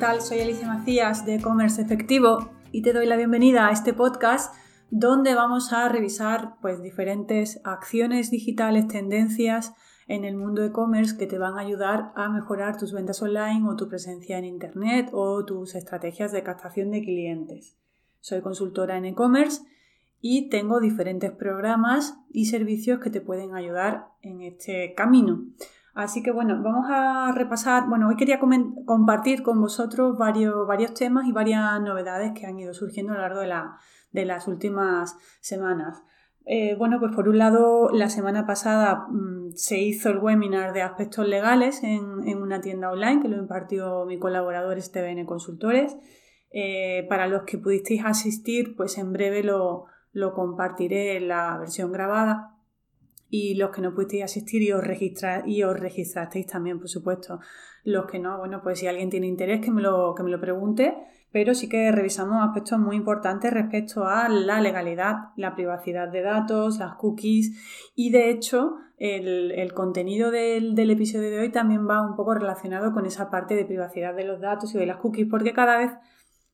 Hola, ¿qué tal? Soy Alicia Macías de E-Commerce Efectivo y te doy la bienvenida a este podcast donde vamos a revisar pues, diferentes acciones digitales, tendencias en el mundo e-commerce que te van a ayudar a mejorar tus ventas online o tu presencia en Internet o tus estrategias de captación de clientes. Soy consultora en e-commerce y tengo diferentes programas y servicios que te pueden ayudar en este camino. Así que bueno, vamos a repasar, bueno, hoy quería compartir con vosotros varios, temas y varias novedades que han ido surgiendo a lo largo de, las últimas semanas. Eh, bueno, pues por un lado, la semana pasada mm, se hizo el webinar de aspectos legales en, una tienda online que lo impartió mi colaborador STBN Consultores. Eh, para los que pudisteis asistir, pues en breve lo, lo compartiré en la versión grabada y los que no pudisteis asistir y os, registrar, y os registrasteis también, por supuesto. Los que no, bueno, pues si alguien tiene interés que me lo, que me lo pregunte, pero sí que revisamos aspectos muy importantes respecto a la legalidad, la privacidad de datos, las cookies y de hecho el, el contenido del, del, episodio de hoy también va un poco relacionado con esa parte de privacidad de los datos y de las cookies porque cada vez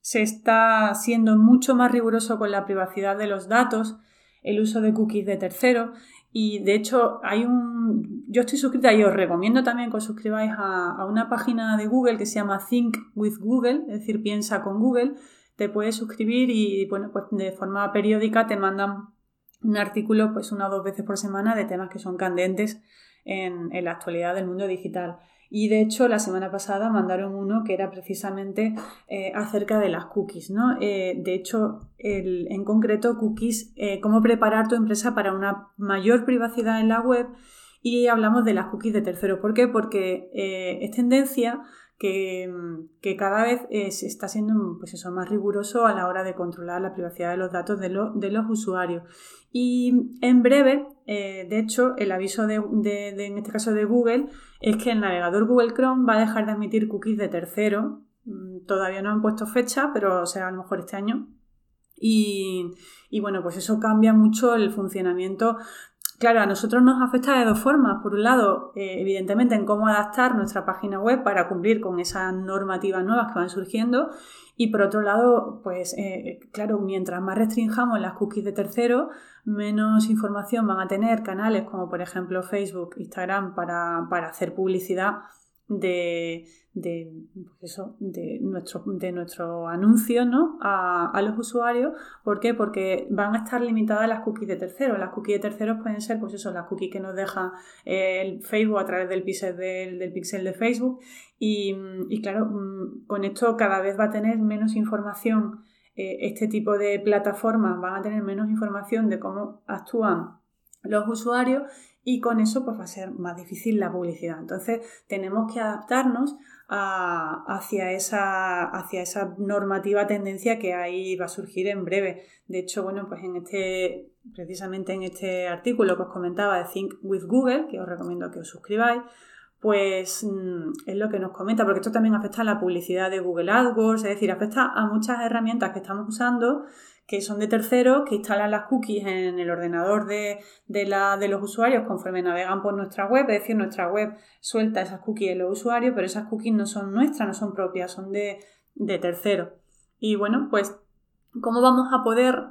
se está siendo mucho más riguroso con la privacidad de los datos, el uso de cookies de terceros y de hecho, hay un. Yo estoy suscrita y os recomiendo también que os suscribáis a, una página de Google que se llama Think with Google, es decir, piensa con Google. Te puedes suscribir y bueno, pues de forma periódica te mandan un artículo pues una o dos veces por semana de temas que son candentes en, en la actualidad del mundo digital. Y de hecho, la semana pasada mandaron uno que era precisamente eh, acerca de las cookies, ¿no? Eh, de hecho, en concreto, cookies, eh, cómo preparar tu empresa para una mayor privacidad en la web y hablamos de las cookies de tercero. ¿Por qué? Porque es tendencia que, cada vez se está siendo pues eso, más riguroso a la hora de controlar la privacidad de los datos de, de los usuarios. Y en breve, de hecho, el aviso de, en este caso de Google es que el navegador Google Chrome va a dejar de admitir cookies de tercero. Mm, todavía no han puesto fecha, pero será a lo mejor este año. Y, bueno, pues eso cambia mucho el funcionamiento. Claro, a nosotros nos afecta de dos formas. Por un lado, eh, evidentemente, en cómo adaptar nuestra página web para cumplir con esas normativas nuevas que van surgiendo. Y por otro lado, pues eh, claro, mientras más restringamos las cookies de terceros, menos información van a tener canales como por ejemplo Facebook, Instagram para, para hacer publicidad de, de, pues eso, de, nuestro, de nuestro anuncio ¿no? a, a, los usuarios. ¿Por qué? Porque van a estar limitadas las cookies de terceros. Las cookies de terceros pueden ser pues eso, las cookies que nos deja el Facebook a través del pixel, del, del pixel de Facebook. Y, y, claro, mm, con esto cada vez va a tener menos información. Eh, este tipo de plataformas van a tener menos información de cómo actúan los usuarios y con eso pues va a ser más difícil la publicidad. Entonces tenemos que adaptarnos hacia, esa, hacia esa normativa tendencia que ahí va a surgir en breve. De hecho, bueno, pues en este, precisamente en este artículo que os comentaba de Think with Google, que os recomiendo que os suscribáis, pues mm, es lo que nos comenta, porque esto también afecta a la publicidad de Google AdWords, es decir, afecta a muchas herramientas que estamos usando que son de terceros, que instalan las cookies en el ordenador de, la, de los usuarios conforme navegan por nuestra web. Es decir, nuestra web suelta esas cookies en los usuarios, pero esas cookies no son nuestras, no son propias, son de, de terceros. Y bueno, pues, ¿cómo vamos a poder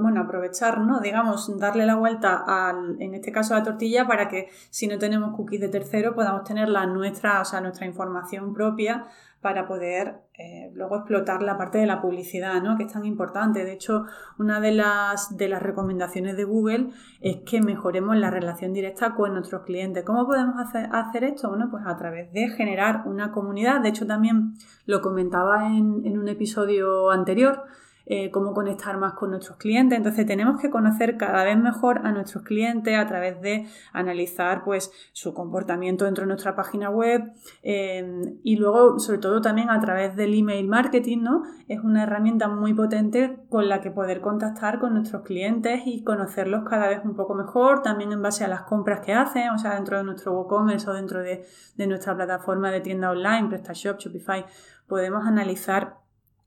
bueno, aprovechar, ¿no? Digamos, darle la vuelta al, en este caso a la tortilla para que si no tenemos cookies de tercero podamos tener nuestra, o sea, nuestra información propia para poder eh, luego explotar la parte de la publicidad, ¿no? que es tan importante. De hecho, una de las, de las recomendaciones de Google es que mejoremos la relación directa con nuestros clientes. ¿Cómo podemos hacer, hacer esto? Bueno, pues a través de generar una comunidad. De hecho, también lo comentaba en, en un episodio anterior eh, cómo conectar más con nuestros clientes. Entonces tenemos que conocer cada vez mejor a nuestros clientes a través de analizar pues, su comportamiento dentro de nuestra página web eh, y luego sobre todo también a través del email marketing, ¿no? Es una herramienta muy potente con la que poder contactar con nuestros clientes y conocerlos cada vez un poco mejor, también en base a las compras que hacen, o sea, dentro de nuestro WooCommerce o dentro de, de nuestra plataforma de tienda online, PrestaShop, Shopify, podemos analizar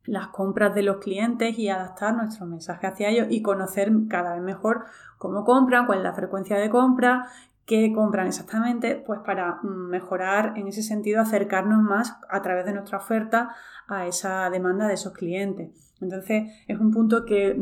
las compras de los clientes y adaptar nuestro mensaje hacia ellos y conocer cada vez mejor cómo compran, cuál es la frecuencia de compra, qué compran exactamente, pues para mejorar en ese sentido, acercarnos más a través de nuestra oferta a esa demanda de esos clientes. Entonces, es un punto que,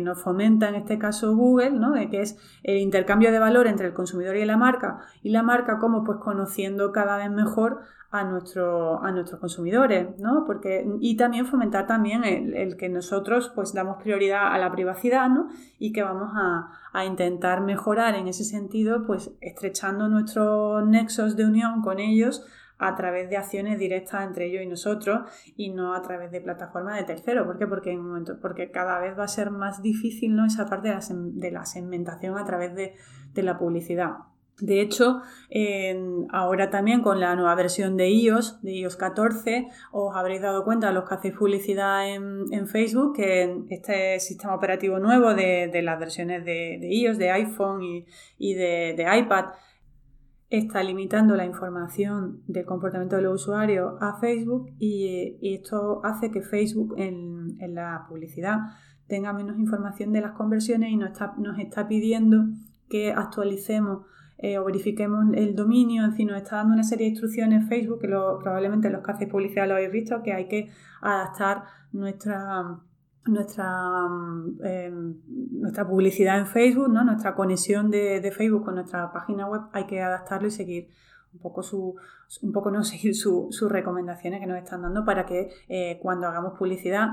nos fomenta en este caso Google, ¿no? que es el intercambio de valor entre el consumidor y la marca, y la marca como pues conociendo cada vez mejor a, nuestro, a nuestros consumidores, ¿no? Porque, y también fomentar también el, que nosotros pues damos prioridad a la privacidad, ¿no? Y que vamos a, a intentar mejorar en ese sentido, pues estrechando nuestros nexos de unión con ellos a través de acciones directas entre ellos y nosotros y no a través de plataformas de terceros. ¿Por qué? Porque, en momento, porque cada vez va a ser más difícil ¿no? esa parte de la, de la segmentación a través de, la publicidad. De hecho, ahora también con la nueva versión de iOS, de iOS 14, os habréis dado cuenta, los que hacéis publicidad en, Facebook, que este sistema operativo nuevo de, las versiones de, iOS, de iPhone y, de, de iPad, está limitando la información del comportamiento de los usuarios a Facebook y, esto hace que Facebook en, la publicidad tenga menos información de las conversiones y nos está, nos está pidiendo que actualicemos eh, o verifiquemos el dominio, en fin, nos está dando una serie de instrucciones Facebook que probablemente los que hacéis publicidad lo habéis visto, que hay que adaptar nuestra nuestra, mm, em, nuestra publicidad en Facebook, ¿no? nuestra conexión de, Facebook con nuestra página web, hay que adaptarlo y seguir un poco su, un poco no seguir sus recomendaciones que nos están dando para que eh, cuando hagamos publicidad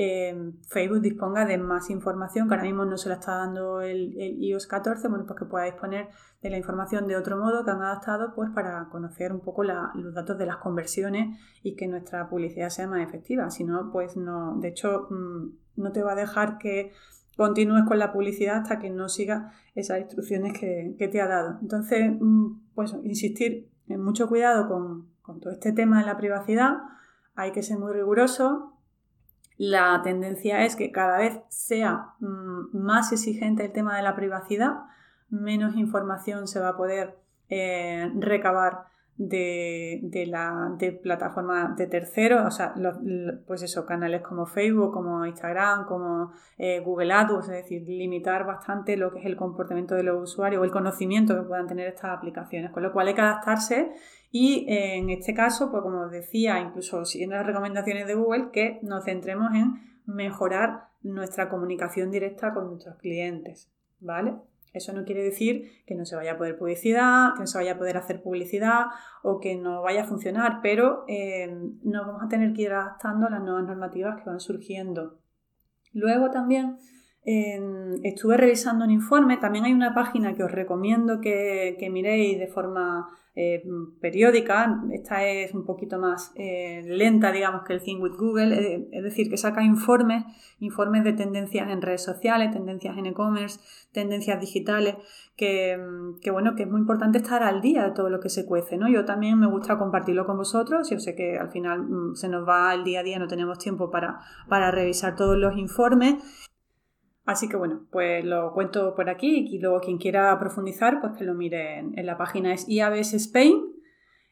eh, Facebook disponga de más información que ahora mismo no se la está dando el, iOS 14, bueno, pues que pueda disponer de la información de otro modo que han adaptado pues para conocer un poco los datos de las conversiones y que nuestra publicidad sea más efectiva. Si no, pues no, de hecho, mm, no te va a dejar que continúes con la publicidad hasta que no siga esas instrucciones que, te ha dado. Entonces, mm, pues insistir en mucho cuidado con, con todo este tema de la privacidad, hay que ser muy riguroso, la tendencia es que cada vez sea mm, más exigente el tema de la privacidad, menos información se va a poder eh, recabar de, la, de plataformas de terceros, o sea, pues eso, canales como Facebook, como Instagram, como eh, Google AdWords, es decir, limitar bastante lo que es el comportamiento de los usuarios o el conocimiento que puedan tener estas aplicaciones, con lo cual hay que adaptarse y eh, en este caso, pues como os decía, incluso siguiendo las recomendaciones de Google, que nos centremos en mejorar nuestra comunicación directa con nuestros clientes, ¿vale? Eso no quiere decir que no se vaya a poder publicidad, que no se vaya a poder hacer publicidad o que no vaya a funcionar, pero eh, nos vamos a tener que ir adaptando a las nuevas normativas que van surgiendo. Luego también estuve revisando un informe, también hay una página que os recomiendo que, que miréis de forma eh, periódica, esta es un poquito más eh, lenta, digamos, que el Think with Google, eh, es decir, que saca informes, informes de tendencias en redes sociales, tendencias en e-commerce, tendencias digitales, que, bueno, que es muy importante estar al día de todo lo que se cuece, ¿no? Yo también me gusta compartirlo con vosotros, yo sé que al final mm, se nos va el día a día, no tenemos tiempo para, para revisar todos los informes Así que bueno, pues lo cuento por aquí y luego quien quiera profundizar, pues que lo mire en, la página. Es IABS Spain,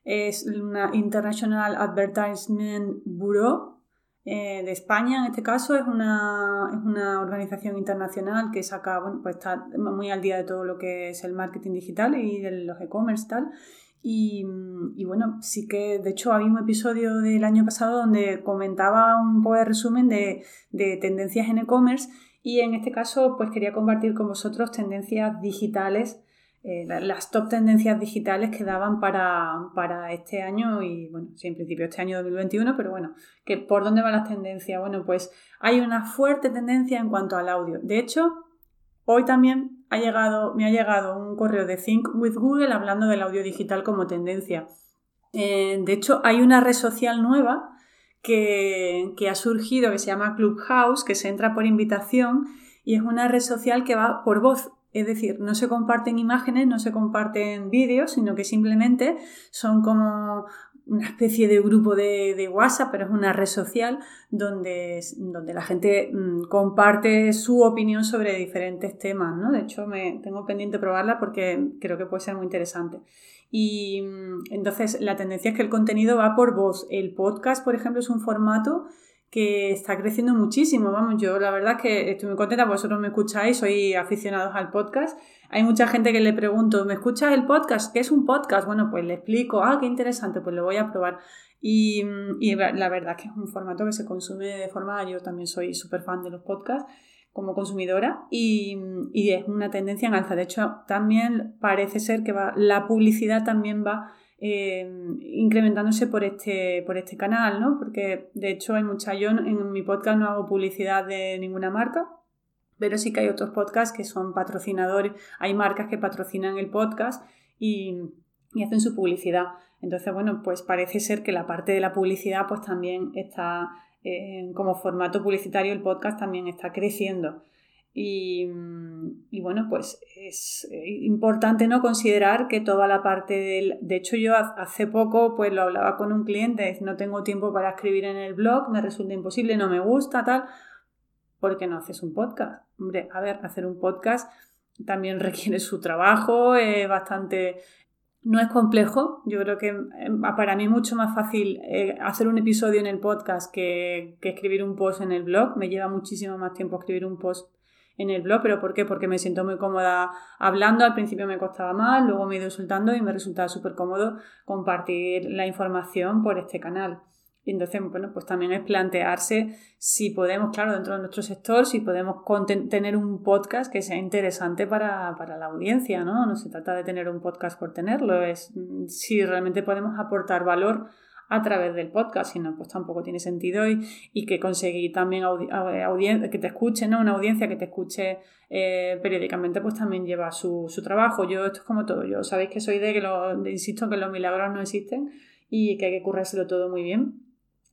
es una International Advertisement Bureau eh, de España, en este caso es una, es una organización internacional que saca, bueno, pues está muy al día de todo lo que es el marketing digital y de los e-commerce y tal. Y, bueno, sí que de hecho había un episodio del año pasado donde comentaba un poco de resumen de, de tendencias en e-commerce y en este caso, pues quería compartir con vosotros tendencias digitales, eh, las top tendencias digitales que daban para, para, este año y, bueno, sí, en principio este año 2021, pero bueno, que ¿por dónde van las tendencias? Bueno, pues hay una fuerte tendencia en cuanto al audio. De hecho, hoy también ha llegado, me ha llegado un correo de Think with Google hablando del audio digital como tendencia. Eh, de hecho, hay una red social nueva que, ha surgido que se llama Clubhouse, que se entra por invitación y es una red social que va por voz. Es decir, no se comparten imágenes, no se comparten vídeos, sino que simplemente son como una especie de grupo de, WhatsApp, pero es una red social donde, donde la gente mm, comparte su opinión sobre diferentes temas. ¿no? De hecho, me tengo pendiente probarla porque creo que puede ser muy interesante. Y mm, entonces la tendencia es que el contenido va por voz. El podcast, por ejemplo, es un formato que está creciendo muchísimo. Vamos, yo la verdad es que estoy muy contenta, vosotros me escucháis, soy aficionados al podcast. Hay mucha gente que le pregunto, ¿me escuchas el podcast? ¿Qué es un podcast? Bueno, pues le explico, ah, qué interesante, pues lo voy a probar. Y, y la verdad es que es un formato que se consume de forma, yo también soy súper fan de los podcasts como consumidora y, y, es una tendencia en alza. De hecho, también parece ser que va, la publicidad también va eh, incrementándose por este, por este canal, ¿no? Porque de hecho hay mucha, yo en mi podcast no hago publicidad de ninguna marca, pero sí que hay otros podcasts que son patrocinadores, hay marcas que patrocinan el podcast y, y hacen su publicidad. Entonces, bueno, pues parece ser que la parte de la publicidad pues también está como formato publicitario el podcast también está creciendo. Y, bueno, pues es importante no considerar que toda la parte del... De hecho, yo hace poco pues lo hablaba con un cliente, no tengo tiempo para escribir en el blog, me resulta imposible, no me gusta, tal. ¿Por qué no haces un podcast? Hombre, a ver, hacer un podcast también requiere su trabajo, es bastante no es complejo, yo creo que em, para mí es mucho más fácil eh, hacer un episodio en el podcast que, escribir un post en el blog. Me lleva muchísimo más tiempo escribir un post en el blog, pero ¿por qué? Porque me siento muy cómoda hablando, al principio me costaba más, luego me he ido soltando y me resultaba súper cómodo compartir la información por este canal. Y entonces, bueno, pues también es plantearse si podemos, claro, dentro de nuestro sector, si podemos tener un podcast que sea interesante para, la audiencia, ¿no? No se trata de tener un podcast por tenerlo, es mm, si realmente podemos aportar valor a través del podcast, si no, pues tampoco tiene sentido y, y que conseguir también audiencia, que te escuche, ¿no? Una audiencia que te escuche eh, periódicamente, pues también lleva su, su, trabajo. Yo, esto es como todo, yo sabéis que soy de que lo, insisto que los milagros no existen y que hay que currárselo todo muy bien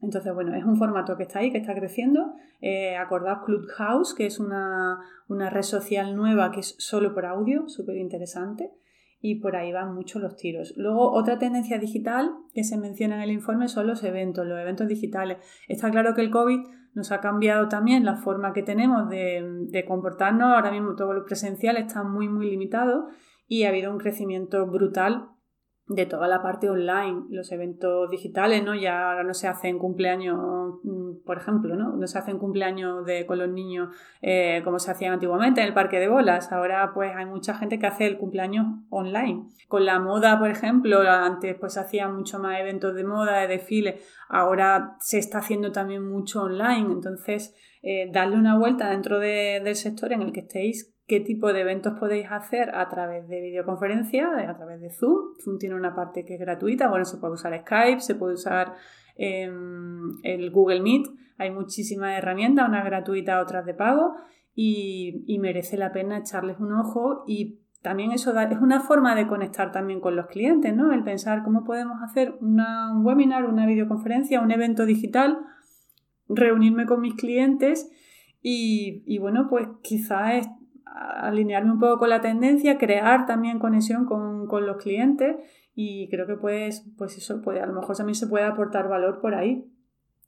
entonces, bueno, es un formato que está ahí, que está creciendo. Eh, acordaos Clubhouse, que es una, red social nueva que es solo por audio, súper interesante. Y por ahí van mucho los tiros. Luego, otra tendencia digital que se menciona en el informe son los eventos, los eventos digitales. Está claro que el COVID nos ha cambiado también la forma que tenemos de, de comportarnos. Ahora mismo todo lo presencial está muy, muy limitado y ha habido un crecimiento brutal de toda la parte online, los eventos digitales, ¿no? Ya ahora no se hacen cumpleaños, mm, por ejemplo, ¿no? No se hacen cumpleaños de, con los niños eh, como se hacían antiguamente en el parque de bolas. Ahora pues hay mucha gente que hace el cumpleaños online. Con la moda, por ejemplo, antes pues hacían mucho más eventos de moda, de desfile. Ahora se está haciendo también mucho online. Entonces, eh, darle una vuelta dentro del sector en el que estéis qué tipo de eventos podéis hacer a través de videoconferencia, a través de Zoom. Zoom tiene una parte que es gratuita, bueno, se puede usar Skype, se puede usar em, el Google Meet, hay muchísimas herramientas, unas gratuitas, otras de pago, y, merece la pena echarles un ojo y también eso es una forma de conectar también con los clientes, ¿no? El pensar cómo podemos hacer un webinar, una videoconferencia, un evento digital, reunirme con mis clientes y, y bueno, pues quizás alinearme un poco con la tendencia, crear también conexión con, con los clientes y creo que pues, pues eso puede, a lo mejor también se puede aportar valor por ahí.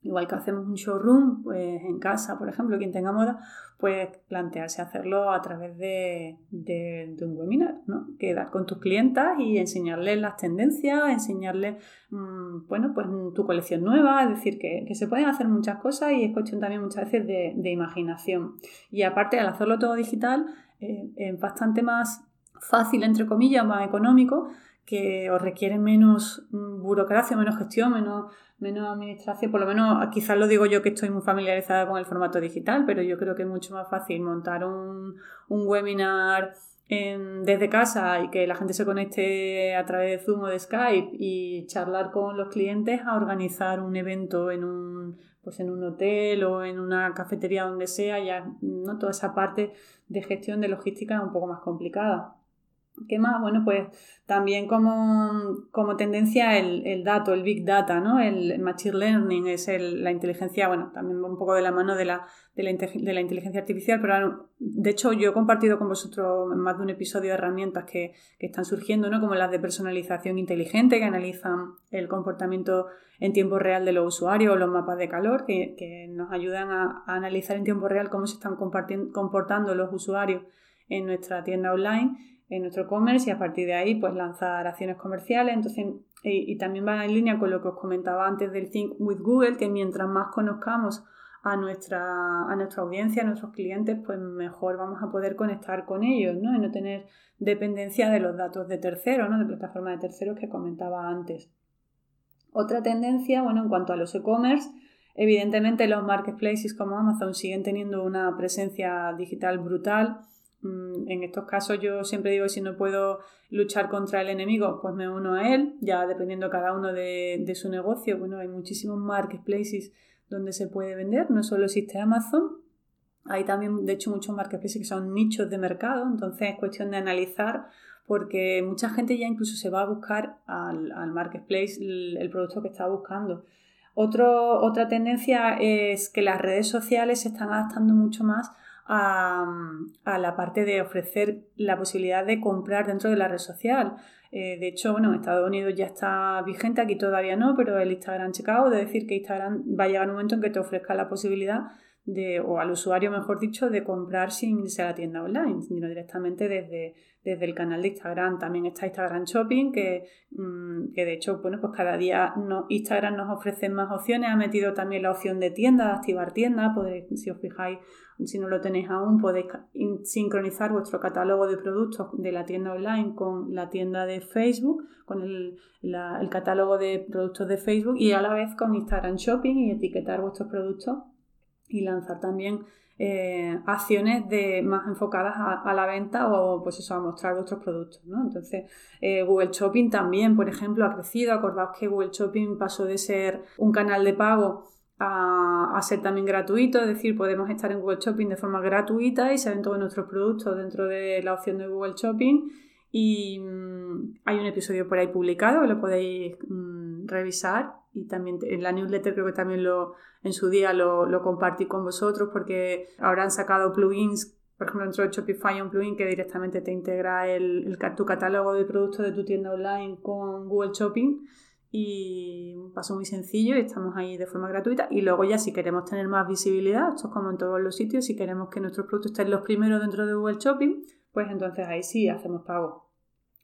Igual que hacemos un showroom, pues en casa, por ejemplo, quien tenga moda, pues plantearse hacerlo a través de, un webinar, ¿no? Quedar con tus clientas y enseñarles las tendencias, enseñarles, mm, bueno, pues tu colección nueva, es decir, que, se pueden hacer muchas cosas y es cuestión también muchas veces de, imaginación. Y aparte, al hacerlo todo digital, eh, es bastante más fácil, entre comillas, más económico, que os requiere menos mm, burocracia, menos gestión, menos, menos administración. Por lo menos quizás lo digo yo que estoy muy familiarizada con el formato digital, pero yo creo que es mucho más fácil montar un, un webinar desde casa y que la gente se conecte a través de Zoom o de Skype y charlar con los clientes a organizar un evento en un pues en un hotel o en una cafetería donde sea, ya no toda esa parte de gestión de logística es un poco más complicada. ¿Qué más? Bueno, pues también como, como tendencia el, el, dato, el big data, ¿no? El machine learning es el, la inteligencia, bueno, también un poco de la mano de la, de la, inteligencia artificial, pero de hecho yo he compartido con vosotros más de un episodio de herramientas que, que, están surgiendo, ¿no? Como las de personalización inteligente, que analizan el comportamiento en tiempo real de los usuarios, o los mapas de calor, que, que nos ayudan a, a analizar en tiempo real cómo se están comportando los usuarios en nuestra tienda online en nuestro e-commerce y a partir de ahí pues lanzar acciones comerciales. Entonces, y, también va en línea con lo que os comentaba antes del Think with Google, que mientras más conozcamos a nuestra, a nuestra audiencia, a nuestros clientes, pues mejor vamos a poder conectar con ellos, ¿no? Y no tener dependencia de los datos de terceros, ¿no? De plataformas de terceros que comentaba antes. Otra tendencia, bueno, en cuanto a los e-commerce, evidentemente los marketplaces como Amazon siguen teniendo una presencia digital brutal. Mm, en estos casos yo siempre digo, si no puedo luchar contra el enemigo, pues me uno a él, ya dependiendo cada uno de, de su negocio. Bueno, hay muchísimos marketplaces donde se puede vender, no solo existe Amazon, hay también de hecho muchos marketplaces que son nichos de mercado, entonces es cuestión de analizar porque mucha gente ya incluso se va a buscar al, marketplace el, producto que está buscando. otra tendencia es que las redes sociales se están adaptando mucho más a, a, la parte de ofrecer la posibilidad de comprar dentro de la red social. Eh, de hecho, bueno, en Estados Unidos ya está vigente, aquí todavía no, pero el Instagram Checkout, de decir que Instagram va a llegar un momento en que te ofrezca la posibilidad de, o al usuario, mejor dicho, de comprar sin irse a la tienda online, sino directamente desde, desde el canal de Instagram. También está Instagram Shopping, que, mm, que de hecho, bueno, pues cada día Instagram nos ofrece más opciones. Ha metido también la opción de tienda, de activar tienda. Podéis, si os fijáis, si no lo tenéis aún, podéis sincronizar vuestro catálogo de productos de la tienda online con la tienda de Facebook, con el, el catálogo de productos de Facebook y a la vez con Instagram Shopping y etiquetar vuestros productos y lanzar también eh, acciones de, más enfocadas a, la venta o pues eso, a mostrar vuestros productos. ¿no? Entonces, eh, Google Shopping también, por ejemplo, ha crecido. Acordaos que Google Shopping pasó de ser un canal de pago a, ser también gratuito, es decir, podemos estar en Google Shopping de forma gratuita y se ven todos nuestros productos dentro de la opción de Google Shopping. Y mm, hay un episodio por ahí publicado, lo podéis mm, revisar y también en la newsletter creo que también lo, en su día lo, lo compartí con vosotros porque ahora han sacado plugins, por ejemplo dentro de Shopify un plugin que directamente te integra el, el, tu catálogo de productos de tu tienda online con Google Shopping y un paso muy sencillo y estamos ahí de forma gratuita y luego ya si queremos tener más visibilidad, esto es como en todos los sitios, si queremos que nuestros productos estén los primeros dentro de Google Shopping, pues entonces ahí sí hacemos pago.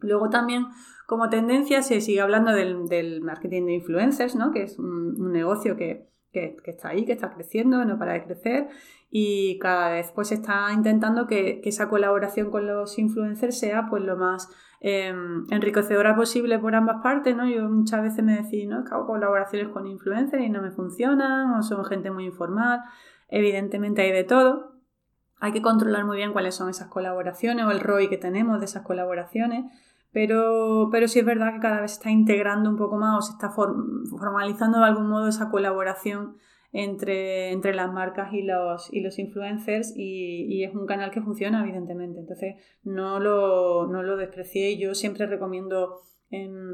Luego también como tendencia se sigue hablando del, marketing de influencers, ¿no? que es un, negocio que, está ahí, que está creciendo, no para de crecer y cada vez pues está intentando que, esa colaboración con los influencers sea pues lo más em, enriquecedora posible por ambas partes. ¿no? Yo muchas veces me decís, ¿no? que hago colaboraciones con influencers y no me funcionan o son gente muy informal. Evidentemente hay de todo. Hay que controlar muy bien cuáles son esas colaboraciones o el ROI que tenemos de esas colaboraciones pero, pero sí es verdad que cada vez se está integrando un poco más o se está formalizando de algún modo esa colaboración entre, entre las marcas y los, y los influencers y, es un canal que funciona evidentemente. Entonces no lo, no lo desprecié. Yo siempre recomiendo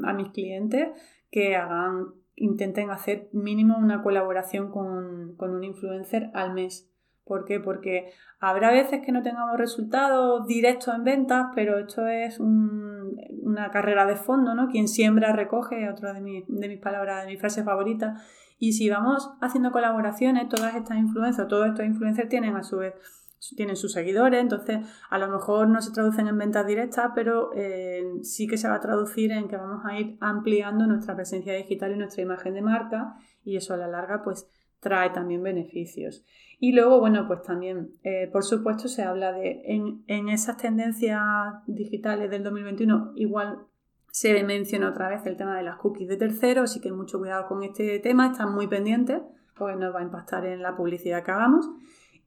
a mis clientes que hagan, intenten hacer mínimo una colaboración con, con un influencer al mes ¿Por qué? Porque habrá veces que no tengamos resultados directos en ventas, pero esto es una carrera de fondo, ¿no? Quien siembra recoge, otra de, de mis palabras, de mis frases favoritas. Y si vamos haciendo colaboraciones, todas estas influencias, todos estos influencers tienen a su vez tienen sus seguidores, entonces a lo mejor no se traducen en ventas directas, pero eh, sí que se va a traducir en que vamos a ir ampliando nuestra presencia digital y nuestra imagen de marca y eso a la larga pues trae también beneficios. Y luego, bueno, pues también, eh, por supuesto, se habla de, en, esas tendencias digitales del 2021, igual se menciona otra vez el tema de las cookies de terceros, así que mucho cuidado con este tema, están muy pendientes, porque nos va a impactar en la publicidad que hagamos.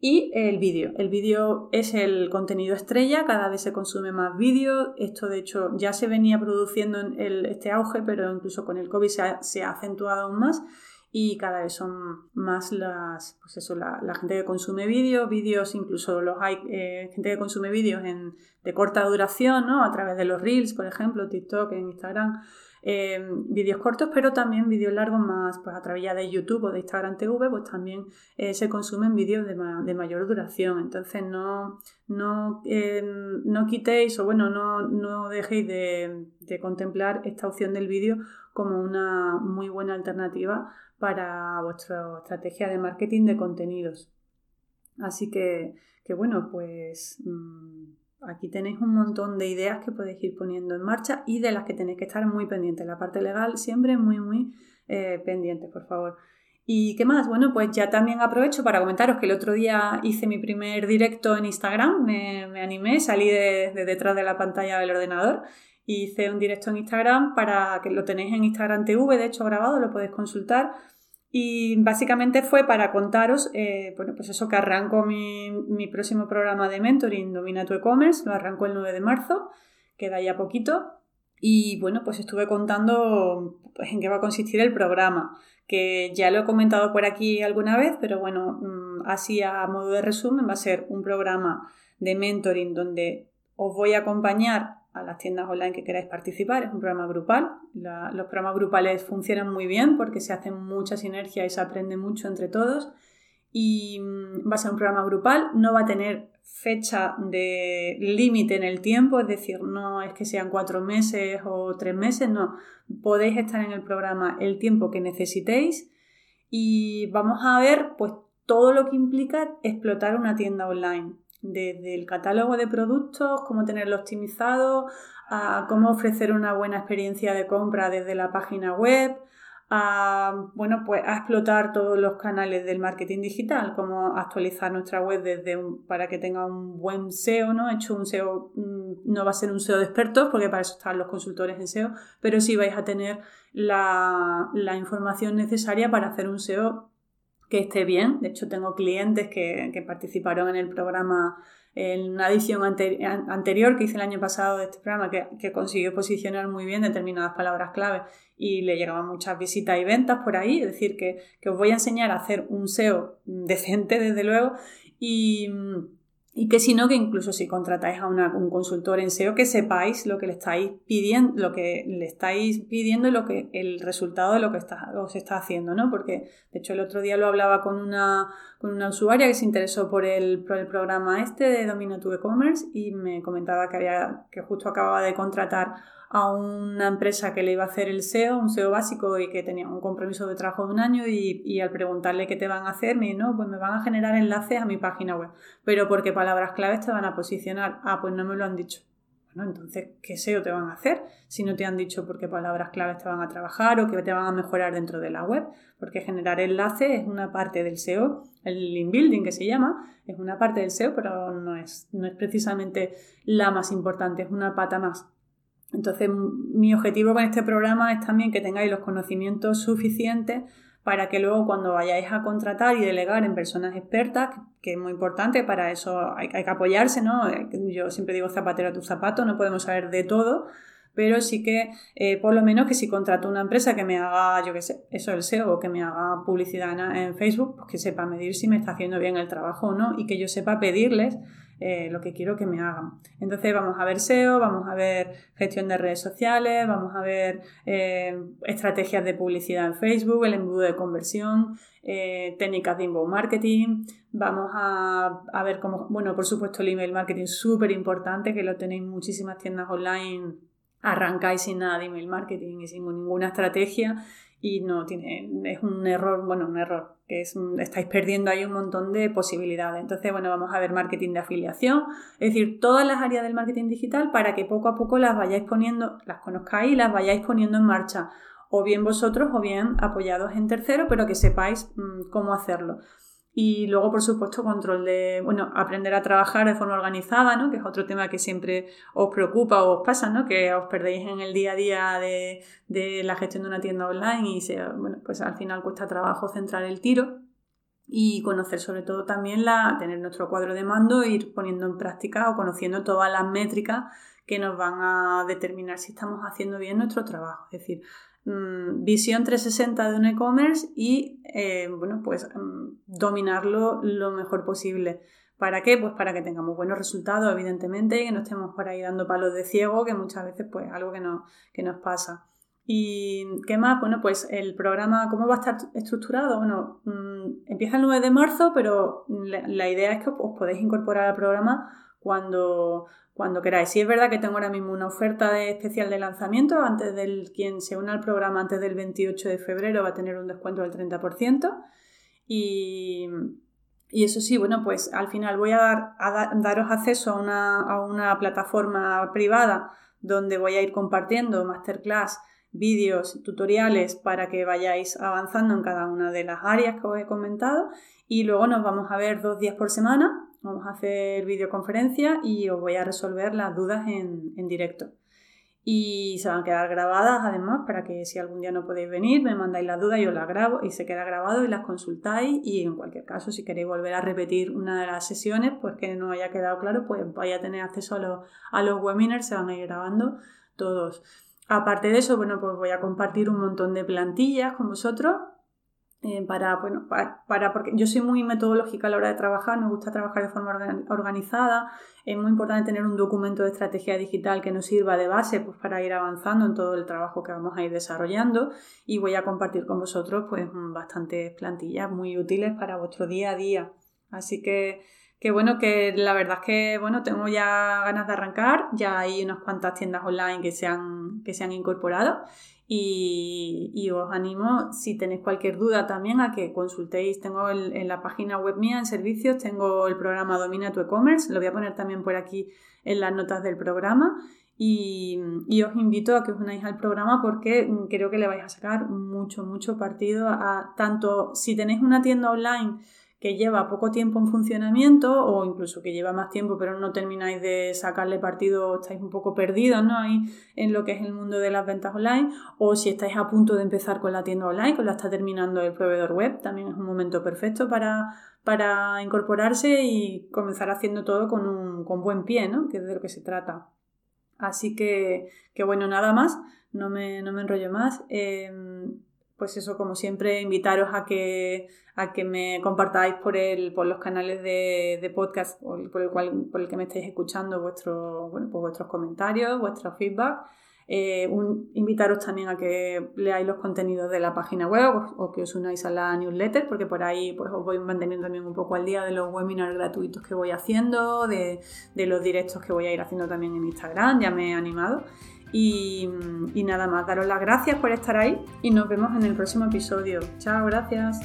Y el vídeo. El vídeo es el contenido estrella, cada vez se consume más vídeo. Esto, de hecho, ya se venía produciendo el, este auge, pero incluso con el COVID se ha, se ha acentuado aún más y cada vez son más las, pues eso, la, gente que consume vídeos, vídeos incluso los hay, eh, gente que consume vídeos de corta duración, ¿no? A través de los Reels, por ejemplo, TikTok, en Instagram, eh, vídeos cortos, pero también vídeos largos más, pues a través de YouTube o de Instagram TV, pues también eh, se consumen vídeos de, de, mayor duración. Entonces no, no, no quitéis o bueno, no, no dejéis de, de contemplar esta opción del vídeo como una muy buena alternativa para vuestra estrategia de marketing de contenidos. Así que, bueno, pues mm, aquí tenéis un montón de ideas que podéis ir poniendo en marcha y de las que tenéis que estar muy pendientes. La parte legal siempre muy, muy eh, pendiente, por favor. ¿Y qué más? Bueno, pues ya también aprovecho para comentaros que el otro día hice mi primer directo en Instagram, me, animé, salí de, detrás de la pantalla del ordenador hice un directo en Instagram para que lo tenéis en Instagram TV, de hecho grabado, lo podéis consultar. Y básicamente fue para contaros, eh, bueno, pues eso que arranco mi, mi, próximo programa de mentoring, Domina tu e-commerce, lo arranco el 9 de marzo, queda ya poquito. Y bueno, pues estuve contando pues, en qué va a consistir el programa que ya lo he comentado por aquí alguna vez, pero bueno, mm, así a modo de resumen, va a ser un programa de mentoring donde os voy a acompañar a las tiendas online que queráis participar. Es un programa grupal. los programas grupales funcionan muy bien porque se hacen mucha sinergia y se aprende mucho entre todos. Y mm, va a ser un programa grupal, no va a tener fecha de límite en el tiempo, es decir, no es que sean cuatro meses o tres meses, no, podéis estar en el programa el tiempo que necesitéis y vamos a ver pues todo lo que implica explotar una tienda online, desde el catálogo de productos, cómo tenerlo optimizado, a cómo ofrecer una buena experiencia de compra desde la página web, a, bueno, pues a explotar todos los canales del marketing digital, como actualizar nuestra web desde para que tenga un buen SEO, ¿no? He hecho un SEO, mm, no va a ser un SEO de expertos, porque para eso están los consultores en SEO, pero sí vais a tener la, información necesaria para hacer un SEO que esté bien. De hecho, tengo clientes que, que participaron en el programa en una edición anterior que hice el año pasado de este programa que, consiguió posicionar muy bien determinadas palabras clave y le llegaban muchas visitas y ventas por ahí. Es decir, que, que os voy a enseñar a hacer un SEO decente, desde luego, y y que si no, que incluso si contratáis a un consultor en SEO, que sepáis lo que le estáis pidiendo, lo que le estáis pidiendo y lo que, el resultado de lo que está, os está haciendo, ¿no? Porque, de hecho, el otro día lo hablaba con una, con una usuaria que se interesó por el, por el programa este de Domina tu e-commerce y me comentaba que había, que justo acababa de contratar a una empresa que le iba a hacer el SEO, un SEO básico y que tenía un compromiso de trabajo de un año y, al preguntarle qué te van a hacer, me no, pues me van a generar enlaces a mi página web. Pero porque palabras claves te van a posicionar. Ah, pues no me lo han dicho. Bueno, entonces, ¿qué SEO te van a hacer si no te han dicho por qué palabras claves te van a trabajar o qué te van a mejorar dentro de la web? Porque generar enlaces es una parte del SEO, el link building que se llama, es una parte del SEO, pero no es, no es precisamente la más importante, es una pata más. Entonces, mi objetivo con este programa es también que tengáis los conocimientos suficientes para que luego cuando vayáis a contratar y delegar en personas expertas, que es muy importante, para eso hay, que apoyarse, ¿no? Yo siempre digo zapatero a tu zapato, no podemos saber de todo, pero sí que eh, por lo menos que si contrato una empresa que me haga, yo qué sé, eso el SEO, que me haga publicidad en, Facebook, pues que sepa medir si me está haciendo bien el trabajo o no y que yo sepa pedirles eh, lo que quiero que me hagan. Entonces vamos a ver SEO, vamos a ver gestión de redes sociales, vamos a ver eh, estrategias de publicidad en Facebook, el embudo de conversión, eh, técnicas de inbound marketing, vamos a, ver cómo, bueno, por supuesto el email marketing súper importante, que lo tenéis muchísimas tiendas online, arrancáis sin nada de email marketing y sin ninguna estrategia y no tiene, es un error, bueno, un error, que es estáis perdiendo ahí un montón de posibilidades. Entonces, bueno, vamos a ver marketing de afiliación, es decir, todas las áreas del marketing digital para que poco a poco las vayáis poniendo, las conozcáis y las vayáis poniendo en marcha, o bien vosotros o bien apoyados en tercero, pero que sepáis mm, cómo hacerlo. Y luego, por supuesto, control de, bueno, aprender a trabajar de forma organizada, ¿no? Que es otro tema que siempre os preocupa o os pasa, ¿no? Que os perdéis en el día a día de, de la gestión de una tienda online y se, bueno, pues al final cuesta trabajo centrar el tiro y conocer sobre todo también la, tener nuestro cuadro de mando, ir poniendo en práctica o conociendo todas las métricas que nos van a determinar si estamos haciendo bien nuestro trabajo. Es decir, Mm, visión 360 de un e-commerce y eh, bueno, pues mm, dominarlo lo mejor posible. ¿Para qué? Pues para que tengamos buenos resultados, evidentemente, y que no estemos por ahí dando palos de ciego, que muchas veces pues algo que, no, que nos pasa. ¿Y qué más? Bueno, pues el programa, ¿cómo va a estar estructurado? Bueno, mm, empieza el 9 de marzo, pero la, la idea es que os podéis incorporar al programa cuando, cuando queráis. Si es verdad que tengo ahora mismo una oferta de especial de lanzamiento, antes del quien se una al programa antes del 28 de febrero va a tener un descuento del 30%. Y, y eso sí, bueno, pues al final voy a, dar, daros acceso a una, a una plataforma privada donde voy a ir compartiendo masterclass vídeos, tutoriales para que vayáis avanzando en cada una de las áreas que os he comentado y luego nos vamos a ver dos días por semana, vamos a hacer videoconferencia y os voy a resolver las dudas en, en directo y se van a quedar grabadas además para que si algún día no podéis venir me mandáis las dudas, yo las grabo y se queda grabado y las consultáis y en cualquier caso si queréis volver a repetir una de las sesiones pues que no haya quedado claro pues vais a tener acceso a los, a los webinars, se van a ir grabando todos. Aparte de eso, bueno, pues voy a compartir un montón de plantillas con vosotros eh, para, bueno, para, porque yo soy muy metodológica a la hora de trabajar, me gusta trabajar de forma organizada, es muy importante tener un documento de estrategia digital que nos sirva de base pues, para ir avanzando en todo el trabajo que vamos a ir desarrollando y voy a compartir con vosotros pues bastantes plantillas muy útiles para vuestro día a día. Así que que bueno, que la verdad es que bueno, tengo ya ganas de arrancar, ya hay unas cuantas tiendas online que se han, que se han incorporado y, os animo, si tenéis cualquier duda también, a que consultéis. Tengo en la página web mía, en servicios, tengo el programa Domina tu e-commerce. Lo voy a poner también por aquí en las notas del programa. Y, os invito a que os unáis al programa porque creo que le vais a sacar mucho, mucho partido a tanto si tenéis una tienda online que lleva poco tiempo en funcionamiento o incluso que lleva más tiempo pero no termináis de sacarle partido, estáis un poco perdidos ¿no? Ahí en lo que es el mundo de las ventas online o si estáis a punto de empezar con la tienda online, que la está terminando el proveedor web, también es un momento perfecto para, para incorporarse y comenzar haciendo todo con un con buen pie, ¿no? que es de lo que se trata. Así que, que bueno, nada más, no me, no me enrollo más. Em, pues eso, como siempre, invitaros a que, a que me compartáis por, el, por los canales de, podcast por el, cual, por el que me estáis escuchando vuestro, pues vuestros comentarios, vuestro feedback. Eh, invitaros también a que leáis los contenidos de la página web o, que os unáis a la newsletter, porque por ahí pues, os voy manteniendo también un poco al día de los webinars gratuitos que voy haciendo, de los directos que voy a ir haciendo también en Instagram, ya me he animado. Y, nada más, daros las gracias por estar ahí y nos vemos en el próximo episodio. Chao, gracias.